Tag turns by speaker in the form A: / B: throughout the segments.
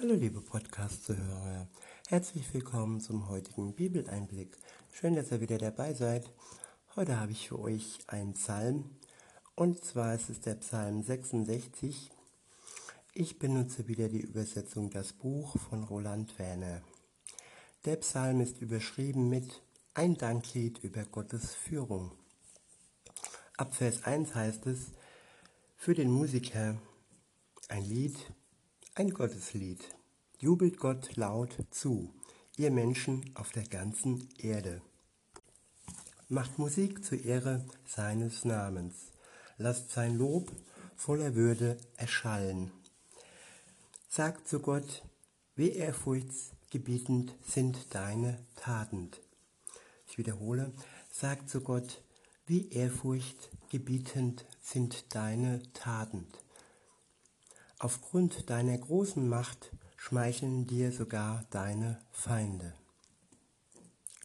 A: Hallo liebe Podcast-Zuhörer, herzlich willkommen zum heutigen Bibeleinblick. Schön, dass ihr wieder dabei seid. Heute habe ich für euch einen Psalm und zwar ist es der Psalm 66. Ich benutze wieder die Übersetzung Das Buch von Roland Werner. Der Psalm ist überschrieben mit Ein Danklied über Gottes Führung. Ab Vers 1 heißt es, für den Musiker ein Lied, ein Gotteslied. Jubelt Gott laut zu, ihr Menschen auf der ganzen Erde. Macht Musik zur Ehre seines Namens. Lasst sein Lob voller Würde erschallen. Sagt zu Gott, wie ehrfurchtsgebietend sind deine Taten. Ich wiederhole, sagt zu Gott, wie ehrfurchtgebietend sind deine Taten. Aufgrund deiner großen Macht schmeicheln dir sogar deine Feinde.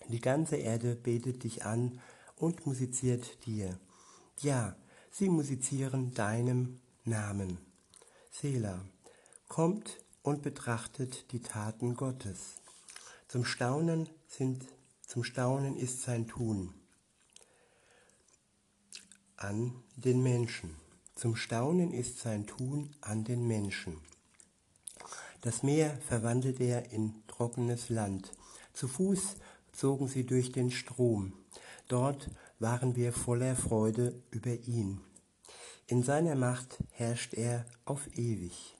A: Die ganze Erde betet dich an und musiziert dir. Ja, sie musizieren deinem Namen. Sela, kommt und betrachtet die Taten Gottes. Zum Staunen sind, zum Staunen ist sein Tun an den Menschen. Zum Staunen ist sein Tun an den Menschen. Das Meer verwandelt er in trockenes Land. Zu Fuß zogen sie durch den Strom. Dort waren wir voller Freude über ihn. In seiner Macht herrscht er auf ewig.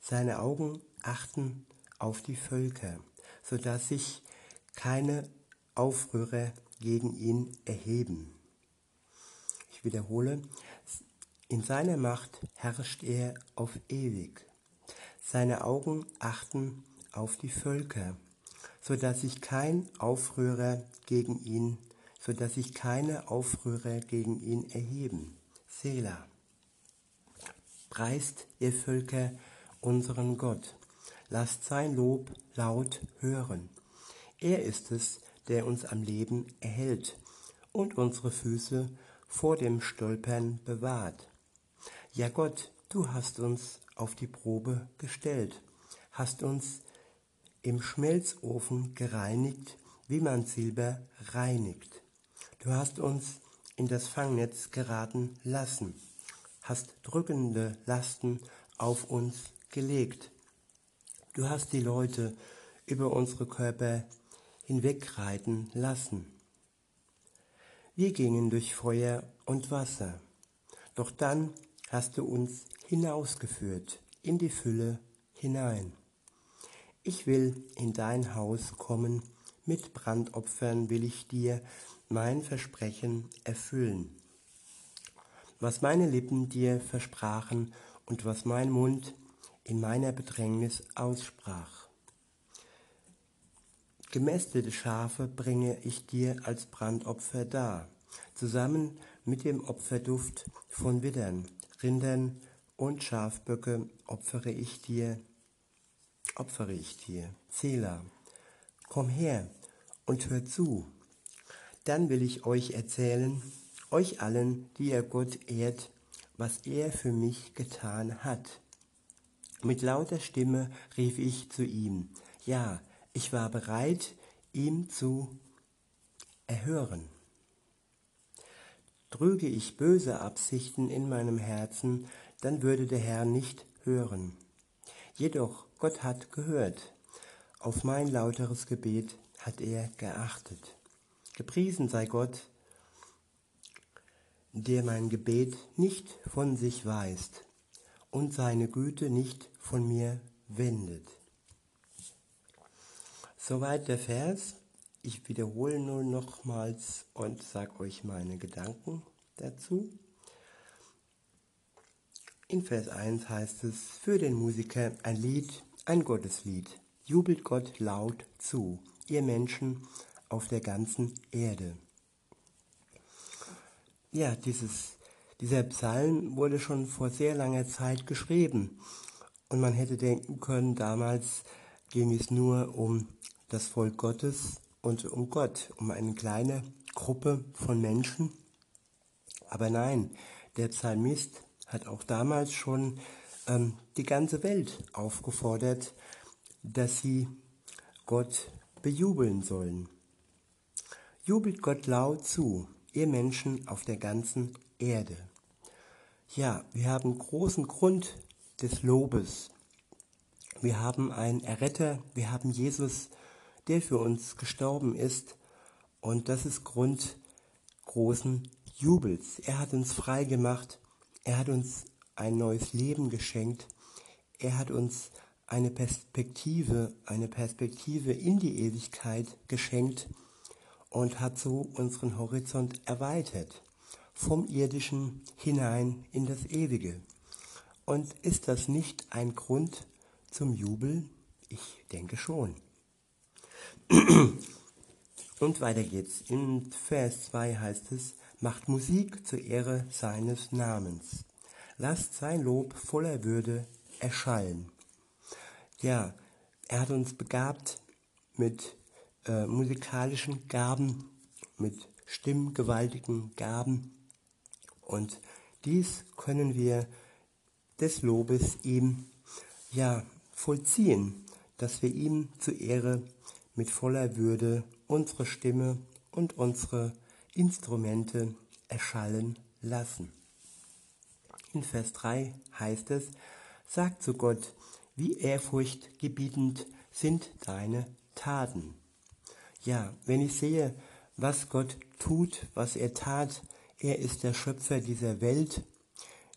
A: Seine Augen achten auf die Völker, so dass sich keine Aufrührer gegen ihn erheben. Ich wiederhole, in seiner Macht herrscht er auf ewig. Seine Augen achten auf die Völker, so dass sich kein Aufrührer gegen ihn, so dass sich keine Aufrührer gegen ihn erheben. Sela. Preist ihr Völker unseren Gott. Lasst sein Lob laut hören. Er ist es, der uns am Leben erhält und unsere Füße vor dem Stolpern bewahrt. Ja Gott, du hast uns auf die Probe gestellt, hast uns im Schmelzofen gereinigt, wie man Silber reinigt. Du hast uns in das Fangnetz geraten lassen, hast drückende Lasten auf uns gelegt. Du hast die Leute über unsere Körper hinwegreiten lassen. Wir gingen durch Feuer und Wasser, doch dann hast du uns hinausgeführt in die Fülle hinein. Ich will in dein Haus kommen, mit Brandopfern will ich dir mein Versprechen erfüllen. Was meine Lippen dir versprachen und was mein Mund in meiner Bedrängnis aussprach. Gemästete Schafe bringe ich dir als Brandopfer dar, zusammen mit dem Opferduft von Widdern, Rindern und Schafböcke opfere ich dir, opfere ich dir. Zähler, komm her und hör zu. Dann will ich euch erzählen, euch allen, die ihr Gott ehrt, was er für mich getan hat. Mit lauter Stimme rief ich zu ihm, ja, ich war bereit, ihm zu erhören. Trüge ich böse Absichten in meinem Herzen, dann würde der Herr nicht hören. Jedoch Gott hat gehört. Auf mein lauteres Gebet hat er geachtet. Gepriesen sei Gott, der mein Gebet nicht von sich weist und seine Güte nicht von mir wendet. Soweit der Vers. Ich wiederhole nur nochmals und sage euch meine Gedanken dazu. In Vers 1 heißt es, für den Musiker ein Lied, ein Gotteslied. Jubelt Gott laut zu, ihr Menschen auf der ganzen Erde. Ja, dieses, dieser Psalm wurde schon vor sehr langer Zeit geschrieben. Und man hätte denken können, damals ging es nur um das Volk Gottes und um Gott, um eine kleine Gruppe von Menschen. Aber nein, der Psalmist hat auch damals schon ähm, die ganze Welt aufgefordert, dass sie Gott bejubeln sollen. Jubelt Gott laut zu, ihr Menschen auf der ganzen Erde. Ja, wir haben großen Grund des Lobes. Wir haben einen Erretter, wir haben Jesus, der für uns gestorben ist. Und das ist Grund großen Jubels. Er hat uns frei gemacht. Er hat uns ein neues Leben geschenkt. Er hat uns eine Perspektive, eine Perspektive in die Ewigkeit geschenkt und hat so unseren Horizont erweitert, vom irdischen hinein in das ewige. Und ist das nicht ein Grund zum Jubel? Ich denke schon. Und weiter geht's. In Vers 2 heißt es, macht Musik zur Ehre seines Namens. Lasst sein Lob voller Würde erschallen. Ja, er hat uns begabt mit äh, musikalischen Gaben, mit stimmgewaltigen Gaben. Und dies können wir des Lobes ihm ja vollziehen, dass wir ihm zur Ehre mit voller Würde unsere Stimme und unsere Instrumente erschallen lassen. In Vers 3 heißt es, sagt zu Gott, wie ehrfurchtgebietend sind deine Taten. Ja, wenn ich sehe, was Gott tut, was er tat, er ist der Schöpfer dieser Welt.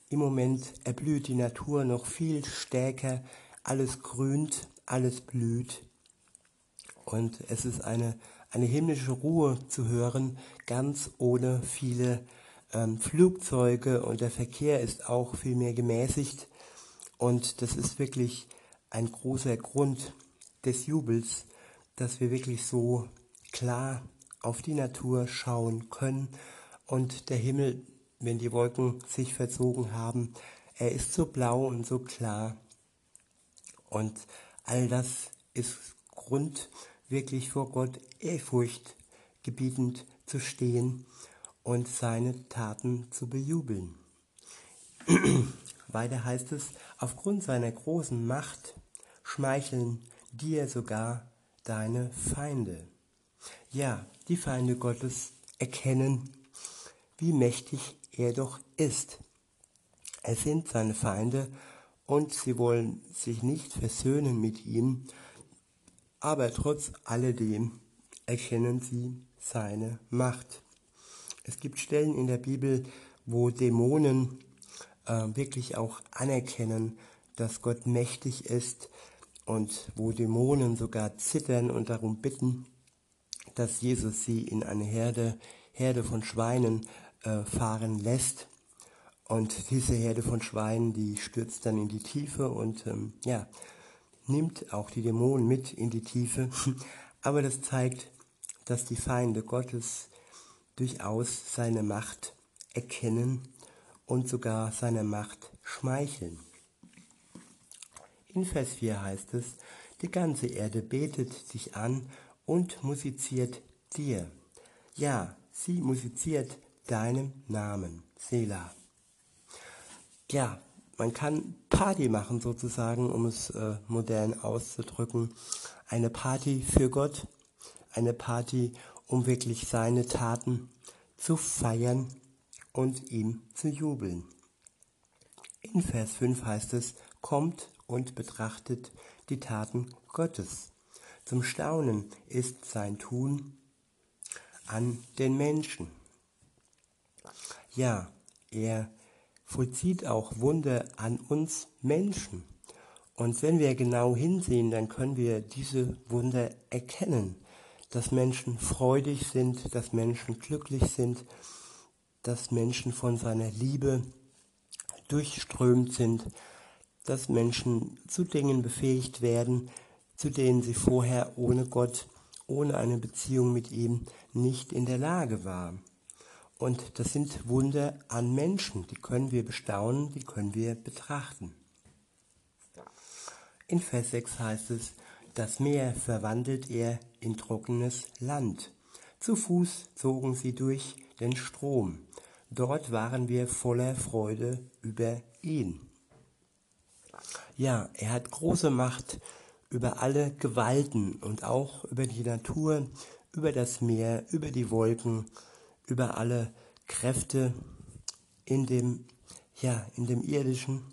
A: Im Moment erblüht die Natur noch viel stärker, alles grünt, alles blüht. Und es ist eine eine himmlische Ruhe zu hören, ganz ohne viele ähm, Flugzeuge und der Verkehr ist auch viel mehr gemäßigt. Und das ist wirklich ein großer Grund des Jubels, dass wir wirklich so klar auf die Natur schauen können und der Himmel, wenn die Wolken sich verzogen haben, er ist so blau und so klar. Und all das ist Grund wirklich vor Gott Ehrfurcht gebietend zu stehen und seine Taten zu bejubeln. Weiter heißt es, aufgrund seiner großen Macht schmeicheln dir sogar deine Feinde. Ja, die Feinde Gottes erkennen, wie mächtig er doch ist. Es sind seine Feinde und sie wollen sich nicht versöhnen mit ihm, aber trotz alledem erkennen sie seine Macht. Es gibt Stellen in der Bibel, wo Dämonen äh, wirklich auch anerkennen, dass Gott mächtig ist und wo Dämonen sogar zittern und darum bitten, dass Jesus sie in eine Herde, Herde von Schweinen äh, fahren lässt. Und diese Herde von Schweinen, die stürzt dann in die Tiefe und ähm, ja, nimmt auch die Dämonen mit in die Tiefe, aber das zeigt, dass die Feinde Gottes durchaus seine Macht erkennen und sogar seine Macht schmeicheln. In Vers 4 heißt es, die ganze Erde betet sich an und musiziert dir. Ja, sie musiziert deinem Namen, Selah. Ja, man kann Party machen sozusagen, um es äh, modern auszudrücken. Eine Party für Gott, eine Party, um wirklich seine Taten zu feiern und ihm zu jubeln. In Vers 5 heißt es, kommt und betrachtet die Taten Gottes. Zum Staunen ist sein Tun an den Menschen. Ja, er vollzieht auch Wunder an uns Menschen. Und wenn wir genau hinsehen, dann können wir diese Wunder erkennen, dass Menschen freudig sind, dass Menschen glücklich sind, dass Menschen von seiner Liebe durchströmt sind, dass Menschen zu Dingen befähigt werden, zu denen sie vorher ohne Gott, ohne eine Beziehung mit ihm nicht in der Lage waren. Und das sind Wunder an Menschen, die können wir bestaunen, die können wir betrachten. In Vers 6 heißt es, das Meer verwandelt er in trockenes Land. Zu Fuß zogen sie durch den Strom. Dort waren wir voller Freude über ihn. Ja, er hat große Macht über alle Gewalten und auch über die Natur, über das Meer, über die Wolken, über alle Kräfte in dem, ja, in dem irdischen.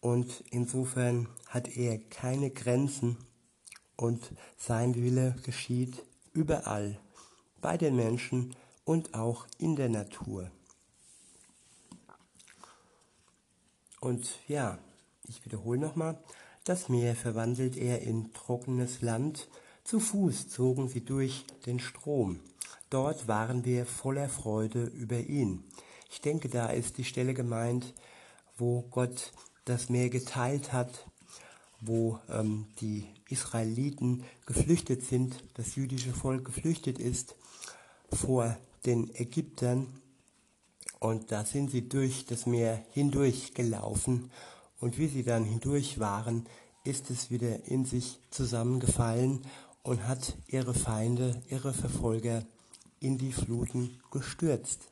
A: Und insofern hat er keine Grenzen und sein Wille geschieht überall, bei den Menschen und auch in der Natur. Und ja, ich wiederhole nochmal, das Meer verwandelt er in trockenes Land, zu Fuß zogen sie durch den Strom. Dort waren wir voller Freude über ihn. Ich denke, da ist die Stelle gemeint, wo Gott das Meer geteilt hat, wo ähm, die Israeliten geflüchtet sind, das jüdische Volk geflüchtet ist vor den Ägyptern. Und da sind sie durch das Meer hindurch gelaufen. Und wie sie dann hindurch waren, ist es wieder in sich zusammengefallen und hat ihre Feinde, ihre Verfolger in die Fluten gestürzt.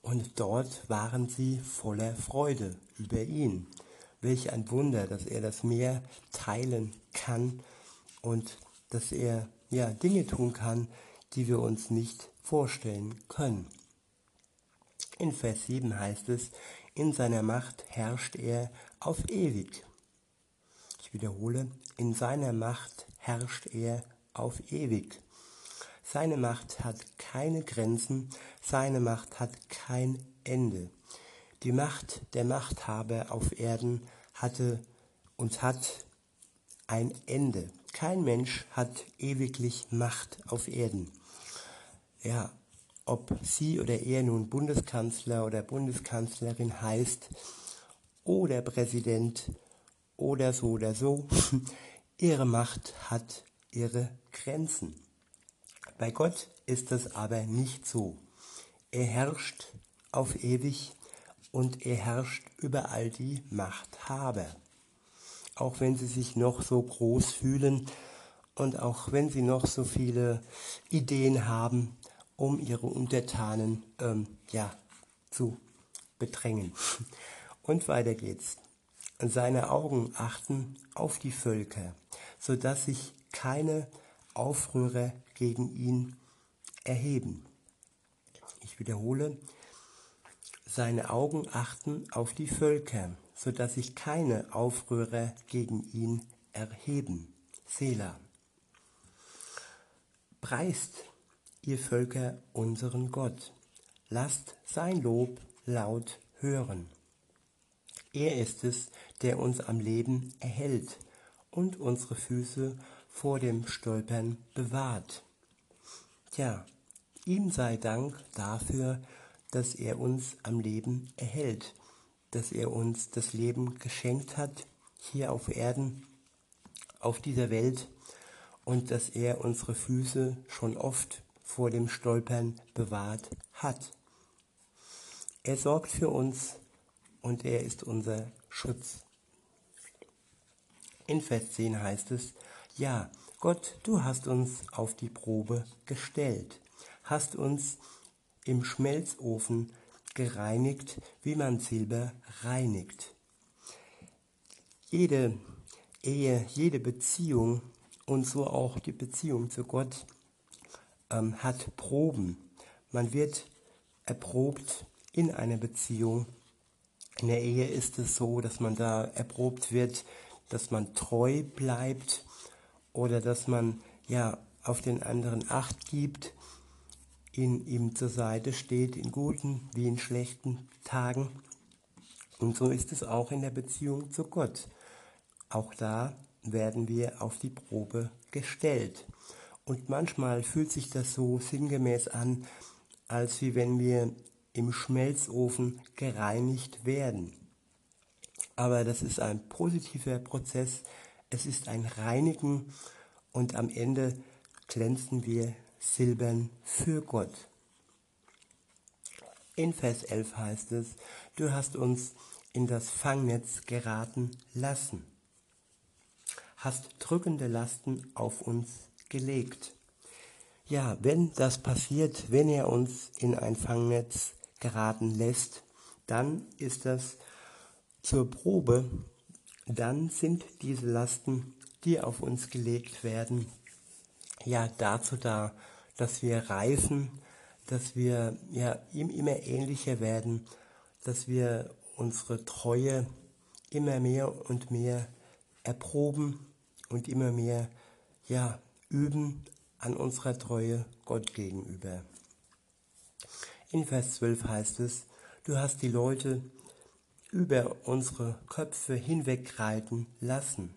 A: Und dort waren sie voller Freude über ihn. Welch ein Wunder, dass er das Meer teilen kann und dass er ja Dinge tun kann, die wir uns nicht vorstellen können. In Vers 7 heißt es, in seiner Macht herrscht er auf ewig. Ich wiederhole, in seiner Macht herrscht er auf ewig. Seine Macht hat keine Grenzen, seine Macht hat kein Ende. Die Macht der Machthaber auf Erden hatte und hat ein Ende. Kein Mensch hat ewiglich Macht auf Erden. Ja, ob sie oder er nun Bundeskanzler oder Bundeskanzlerin heißt oder Präsident oder so oder so, ihre Macht hat ihre Grenzen. Bei Gott ist das aber nicht so. Er herrscht auf ewig und er herrscht über all die Machthaber. Auch wenn sie sich noch so groß fühlen und auch wenn sie noch so viele Ideen haben, um ihre Untertanen ähm, ja, zu bedrängen. Und weiter geht's. Seine Augen achten auf die Völker, so dass sich keine Aufrührer gegen ihn erheben. Ich wiederhole, seine Augen achten auf die Völker, so dass sich keine Aufrührer gegen ihn erheben. Selah. Preist ihr Völker, unseren Gott. Lasst sein Lob laut hören. Er ist es, der uns am Leben erhält und unsere Füße vor dem Stolpern bewahrt. Tja, ihm sei Dank dafür, dass er uns am Leben erhält, dass er uns das Leben geschenkt hat, hier auf Erden, auf dieser Welt, und dass er unsere Füße schon oft vor dem Stolpern bewahrt hat. Er sorgt für uns und er ist unser Schutz. In Vers 10 heißt es, ja, Gott, du hast uns auf die Probe gestellt, hast uns im Schmelzofen gereinigt, wie man Silber reinigt. Jede Ehe, jede Beziehung und so auch die Beziehung zu Gott ähm, hat Proben. Man wird erprobt in einer Beziehung. In der Ehe ist es so, dass man da erprobt wird, dass man treu bleibt oder dass man ja auf den anderen Acht gibt, in ihm zur Seite steht, in guten wie in schlechten Tagen. Und so ist es auch in der Beziehung zu Gott. Auch da werden wir auf die Probe gestellt. Und manchmal fühlt sich das so sinngemäß an, als wie wenn wir im Schmelzofen gereinigt werden. Aber das ist ein positiver Prozess. Es ist ein Reinigen und am Ende glänzen wir silbern für Gott. In Vers 11 heißt es, du hast uns in das Fangnetz geraten lassen, hast drückende Lasten auf uns gelegt. Ja, wenn das passiert, wenn er uns in ein Fangnetz geraten lässt, dann ist das zur Probe, dann sind diese Lasten, die auf uns gelegt werden, ja dazu da, dass wir reifen, dass wir ja immer ähnlicher werden, dass wir unsere Treue immer mehr und mehr erproben und immer mehr ja üben an unserer Treue Gott gegenüber. In Vers 12 heißt es, du hast die Leute über unsere Köpfe hinwegreiten lassen.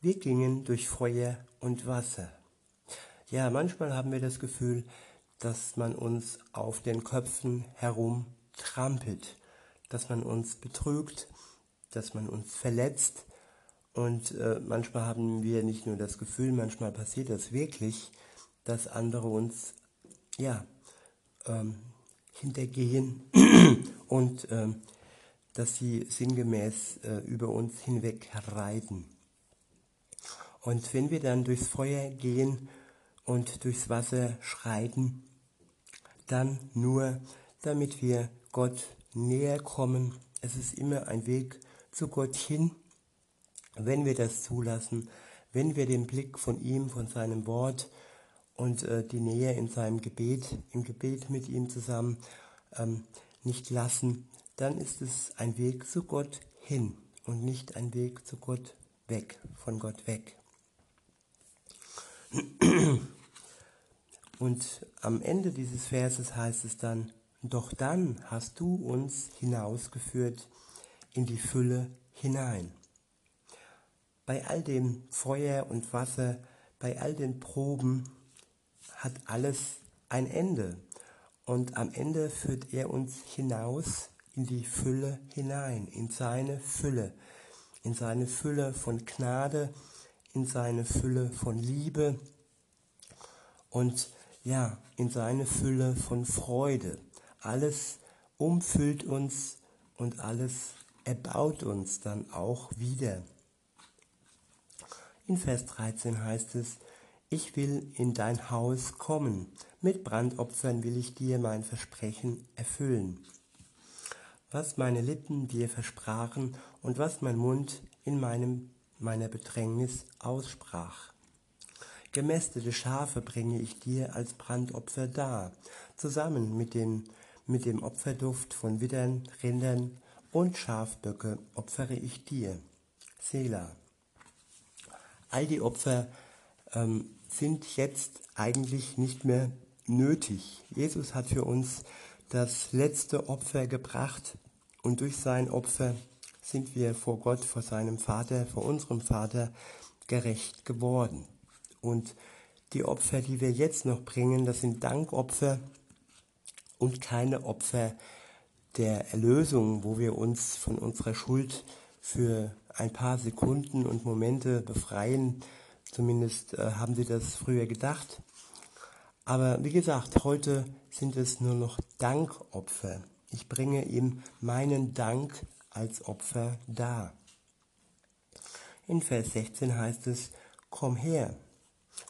A: Wir gingen durch Feuer und Wasser. Ja, manchmal haben wir das Gefühl, dass man uns auf den Köpfen herum trampelt, dass man uns betrügt, dass man uns verletzt. Und äh, manchmal haben wir nicht nur das Gefühl, manchmal passiert das wirklich, dass andere uns ja ähm, hintergehen und ähm, dass sie sinngemäß äh, über uns hinweg reiten. Und wenn wir dann durchs Feuer gehen und durchs Wasser schreiten, dann nur, damit wir Gott näher kommen. Es ist immer ein Weg zu Gott hin, wenn wir das zulassen, wenn wir den Blick von ihm, von seinem Wort und äh, die Nähe in seinem Gebet, im Gebet mit ihm zusammen ähm, nicht lassen, dann ist es ein Weg zu Gott hin und nicht ein Weg zu Gott weg, von Gott weg. Und am Ende dieses Verses heißt es dann, doch dann hast du uns hinausgeführt in die Fülle hinein. Bei all dem Feuer und Wasser, bei all den Proben hat alles ein Ende. Und am Ende führt er uns hinaus in die Fülle hinein, in seine Fülle, in seine Fülle von Gnade, in seine Fülle von Liebe und ja, in seine Fülle von Freude. Alles umfüllt uns und alles erbaut uns dann auch wieder. In Vers 13 heißt es, ich will in dein Haus kommen, mit Brandopfern will ich dir mein Versprechen erfüllen. Was meine Lippen dir versprachen und was mein Mund in meinem, meiner Bedrängnis aussprach. Gemästete Schafe bringe ich dir als Brandopfer dar, zusammen mit, den, mit dem Opferduft von Widdern, Rindern und Schafböcke opfere ich dir. Sela. All die Opfer ähm, sind jetzt eigentlich nicht mehr nötig. Jesus hat für uns das letzte Opfer gebracht und durch sein Opfer sind wir vor Gott, vor seinem Vater, vor unserem Vater gerecht geworden. Und die Opfer, die wir jetzt noch bringen, das sind Dankopfer und keine Opfer der Erlösung, wo wir uns von unserer Schuld für ein paar Sekunden und Momente befreien. Zumindest äh, haben sie das früher gedacht. Aber wie gesagt, heute sind es nur noch Dankopfer. Ich bringe ihm meinen Dank als Opfer dar. In Vers 16 heißt es, komm her,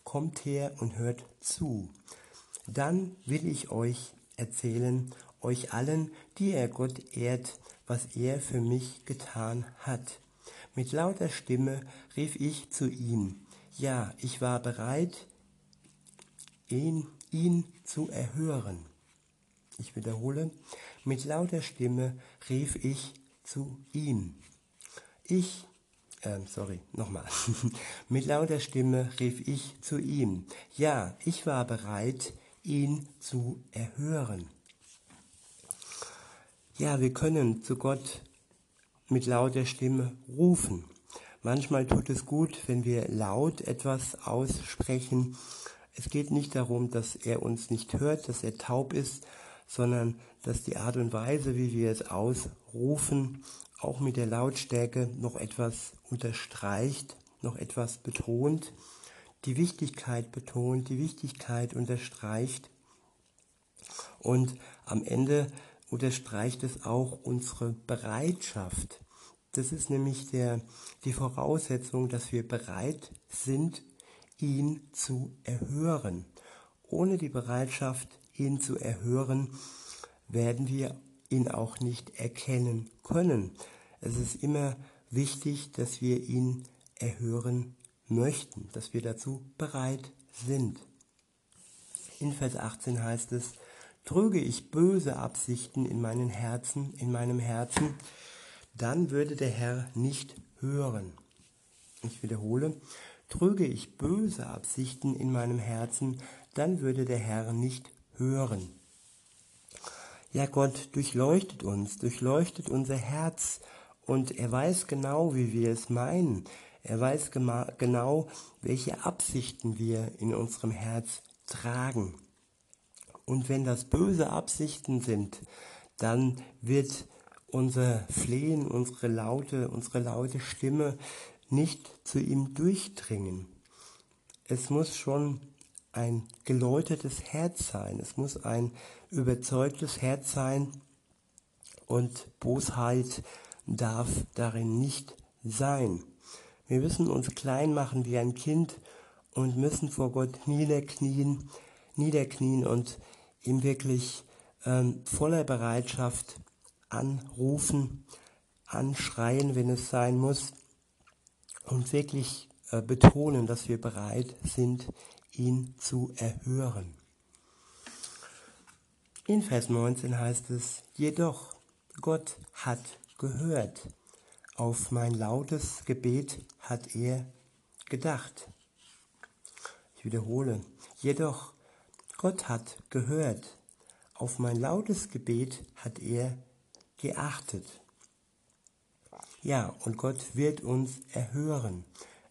A: kommt her und hört zu. Dann will ich euch erzählen, euch allen, die er Gott ehrt, was er für mich getan hat. Mit lauter Stimme rief ich zu ihm. Ja, ich war bereit, ihn, ihn zu erhören. Ich wiederhole, mit lauter Stimme rief ich zu ihm. Ich ähm, sorry, nochmal. Mit lauter Stimme rief ich zu ihm. Ja, ich war bereit, ihn zu erhören. Ja, wir können zu Gott mit lauter Stimme rufen. Manchmal tut es gut, wenn wir laut etwas aussprechen. Es geht nicht darum, dass er uns nicht hört, dass er taub ist, sondern dass die Art und Weise, wie wir es ausrufen, auch mit der Lautstärke noch etwas unterstreicht, noch etwas betont, die Wichtigkeit betont, die Wichtigkeit unterstreicht und am Ende unterstreicht es auch unsere Bereitschaft. Das ist nämlich der, die Voraussetzung, dass wir bereit sind, ihn zu erhören. Ohne die Bereitschaft, ihn zu erhören, werden wir ihn auch nicht erkennen können. Es ist immer wichtig, dass wir ihn erhören möchten, dass wir dazu bereit sind. In Vers 18 heißt es, trüge ich böse Absichten in meinem Herzen, in meinem Herzen, dann würde der Herr nicht hören. Ich wiederhole, trüge ich böse Absichten in meinem Herzen, dann würde der Herr nicht hören. Ja, Gott durchleuchtet uns, durchleuchtet unser Herz und er weiß genau, wie wir es meinen. Er weiß genau, welche Absichten wir in unserem Herz tragen. Und wenn das böse Absichten sind, dann wird unser Flehen, unsere laute, unsere laute Stimme nicht zu ihm durchdringen. Es muss schon ein geläutertes Herz sein, es muss ein überzeugtes Herz sein und Bosheit darf darin nicht sein. Wir müssen uns klein machen wie ein Kind und müssen vor Gott niederknien, niederknien und ihm wirklich ähm, voller Bereitschaft anrufen, anschreien, wenn es sein muss und wirklich äh, betonen, dass wir bereit sind, ihn zu erhören. In Vers 19 heißt es, jedoch Gott hat gehört, auf mein lautes Gebet hat er gedacht. Ich wiederhole, jedoch Gott hat gehört, auf mein lautes Gebet hat er geachtet. Ja, und Gott wird uns erhören.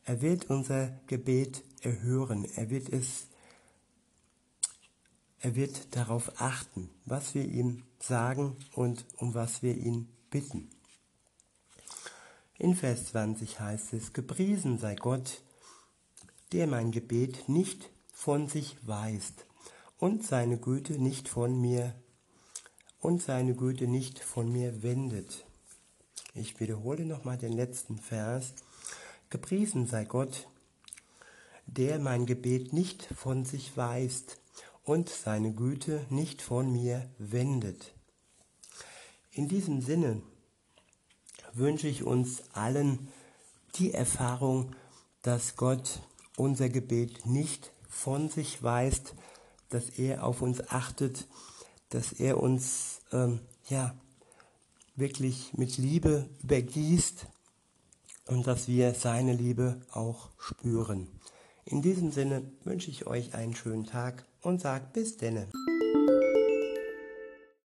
A: Er wird unser Gebet erhören. Er wird es, er wird darauf achten, was wir ihm sagen und um was wir ihn bitten. In Vers 20 heißt es, gepriesen sei Gott, der mein Gebet nicht von sich weist und seine Güte nicht von mir und seine Güte nicht von mir wendet. Ich wiederhole nochmal den letzten Vers. Gepriesen sei Gott, der mein Gebet nicht von sich weist und seine Güte nicht von mir wendet. In diesem Sinne wünsche ich uns allen die Erfahrung, dass Gott unser Gebet nicht von sich weist, dass er auf uns achtet, dass er uns ähm, ja wirklich mit Liebe übergießt und dass wir seine Liebe auch spüren. In diesem Sinne wünsche ich euch einen schönen Tag und sage bis denne.